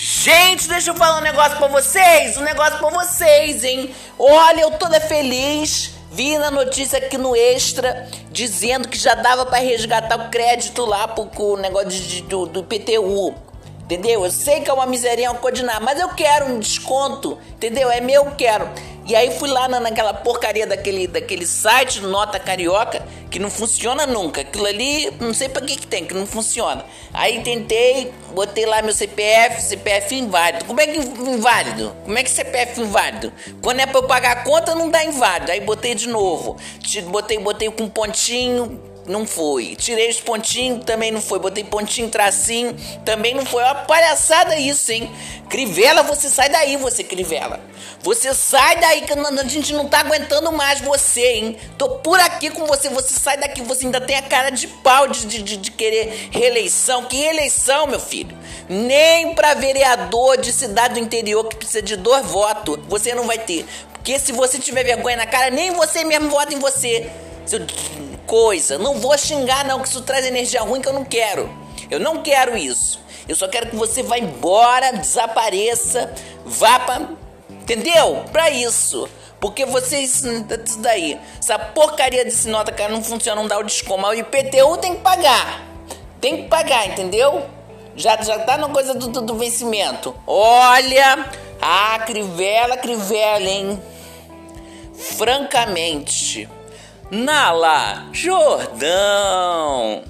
Gente, deixa eu falar um negócio pra vocês, um negócio pra vocês, hein? Olha, eu toda feliz, vi na notícia aqui no Extra, dizendo que já dava para resgatar o crédito lá pro, pro negócio de, do, do IPTU. Entendeu? Eu sei que é uma miseria, uma coordenar, mas eu quero um desconto, entendeu? É meu, eu quero. E aí fui lá na, naquela porcaria daquele, daquele site, Nota Carioca, que não funciona nunca. Aquilo ali, não sei pra que que tem, que não funciona. Aí tentei, botei lá meu CPF, CPF inválido. Como é que inválido? Como é que CPF inválido? Quando é pra eu pagar a conta, não dá inválido. Aí botei de novo. Botei, botei com pontinho, não foi. Tirei os pontinhos, também não foi. Botei pontinho, tracinho, também não foi. Uma palhaçada isso, hein? Crivela, você sai daí, você Crivela. Você sai daí que a gente não tá aguentando mais você, hein? Tô por aqui com você, você sai daqui, você ainda tem a cara de pau de, de, de querer reeleição. Que reeleição, meu filho? Nem pra vereador de cidade do interior que precisa de dois votos, você não vai ter. Porque se você tiver vergonha na cara, nem você mesmo vota em você. Seu coisa. Não vou xingar, não, que isso traz energia ruim que eu não quero. Eu não quero isso. Eu só quero que você vá embora, desapareça, vá pra. Entendeu? Pra isso. Porque vocês. Isso daí. Essa porcaria desse nota, cara, não funciona, não dá o desconto. Mas o IPTU tem que pagar. Tem que pagar, entendeu? Já, já tá na coisa do, do, do vencimento. Olha! Ah, Crivella, Crivella, hein? Francamente. Nala Jordão.